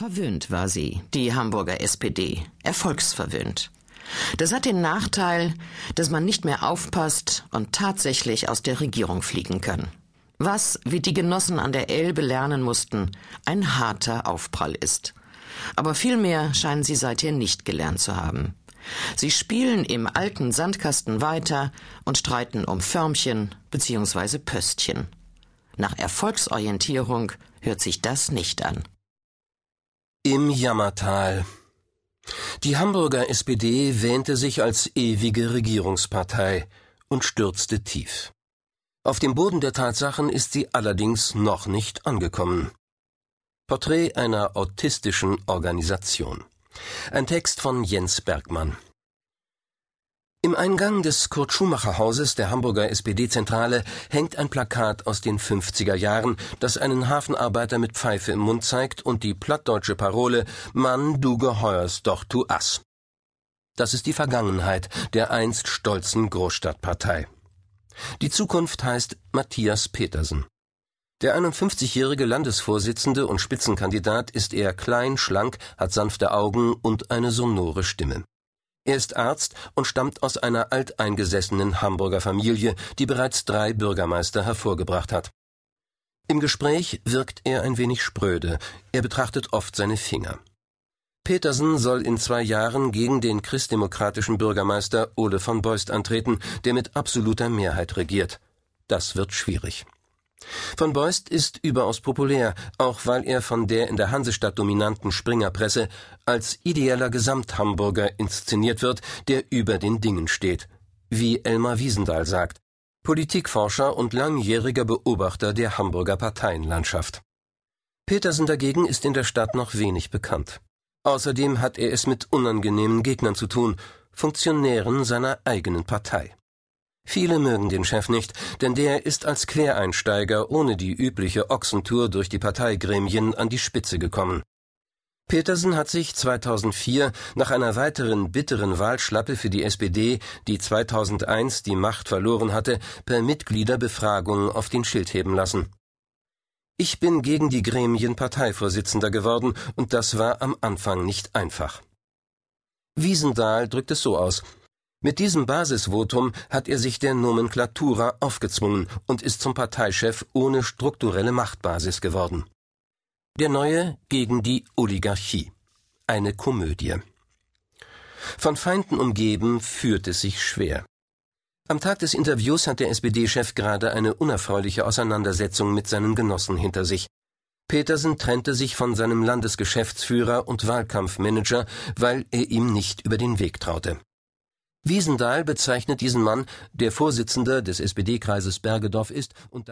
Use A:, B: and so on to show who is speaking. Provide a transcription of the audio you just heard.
A: Verwöhnt war sie, die Hamburger SPD, erfolgsverwöhnt. Das hat den Nachteil, dass man nicht mehr aufpasst und tatsächlich aus der Regierung fliegen kann. Was, wie die Genossen an der Elbe lernen mussten, ein harter Aufprall ist. Aber viel mehr scheinen sie seither nicht gelernt zu haben. Sie spielen im alten Sandkasten weiter und streiten um Förmchen bzw. Pöstchen. Nach Erfolgsorientierung hört sich das nicht an.
B: Im Jammertal. Die Hamburger SPD wähnte sich als ewige Regierungspartei und stürzte tief. Auf dem Boden der Tatsachen ist sie allerdings noch nicht angekommen. Porträt einer autistischen Organisation. Ein Text von Jens Bergmann. Im Eingang des Kurt Schumacher Hauses der Hamburger SPD-Zentrale hängt ein Plakat aus den 50er Jahren, das einen Hafenarbeiter mit Pfeife im Mund zeigt und die plattdeutsche Parole Mann, du geheuerst doch tu ass. Das ist die Vergangenheit der einst stolzen Großstadtpartei. Die Zukunft heißt Matthias Petersen. Der 51-jährige Landesvorsitzende und Spitzenkandidat ist eher klein, schlank, hat sanfte Augen und eine sonore Stimme. Er ist Arzt und stammt aus einer alteingesessenen Hamburger Familie, die bereits drei Bürgermeister hervorgebracht hat. Im Gespräch wirkt er ein wenig spröde, er betrachtet oft seine Finger. Petersen soll in zwei Jahren gegen den christdemokratischen Bürgermeister Ole von Beust antreten, der mit absoluter Mehrheit regiert. Das wird schwierig. Von Beust ist überaus populär, auch weil er von der in der Hansestadt dominanten Springerpresse als ideeller Gesamthamburger inszeniert wird, der über den Dingen steht. Wie Elmar Wiesendahl sagt, Politikforscher und langjähriger Beobachter der Hamburger Parteienlandschaft. Petersen dagegen ist in der Stadt noch wenig bekannt. Außerdem hat er es mit unangenehmen Gegnern zu tun, Funktionären seiner eigenen Partei. Viele mögen den Chef nicht, denn der ist als Quereinsteiger ohne die übliche Ochsentour durch die Parteigremien an die Spitze gekommen. Petersen hat sich 2004 nach einer weiteren bitteren Wahlschlappe für die SPD, die 2001 die Macht verloren hatte, per Mitgliederbefragung auf den Schild heben lassen. Ich bin gegen die Gremien Parteivorsitzender geworden, und das war am Anfang nicht einfach. Wiesendahl drückt es so aus, mit diesem Basisvotum hat er sich der Nomenklatura aufgezwungen und ist zum Parteichef ohne strukturelle Machtbasis geworden. Der Neue gegen die Oligarchie. Eine Komödie. Von Feinden umgeben führt es sich schwer. Am Tag des Interviews hat der SPD-Chef gerade eine unerfreuliche Auseinandersetzung mit seinen Genossen hinter sich. Petersen trennte sich von seinem Landesgeschäftsführer und Wahlkampfmanager, weil er ihm nicht über den Weg traute. Wiesendahl bezeichnet diesen Mann, der Vorsitzender des SPD-Kreises Bergedorf ist und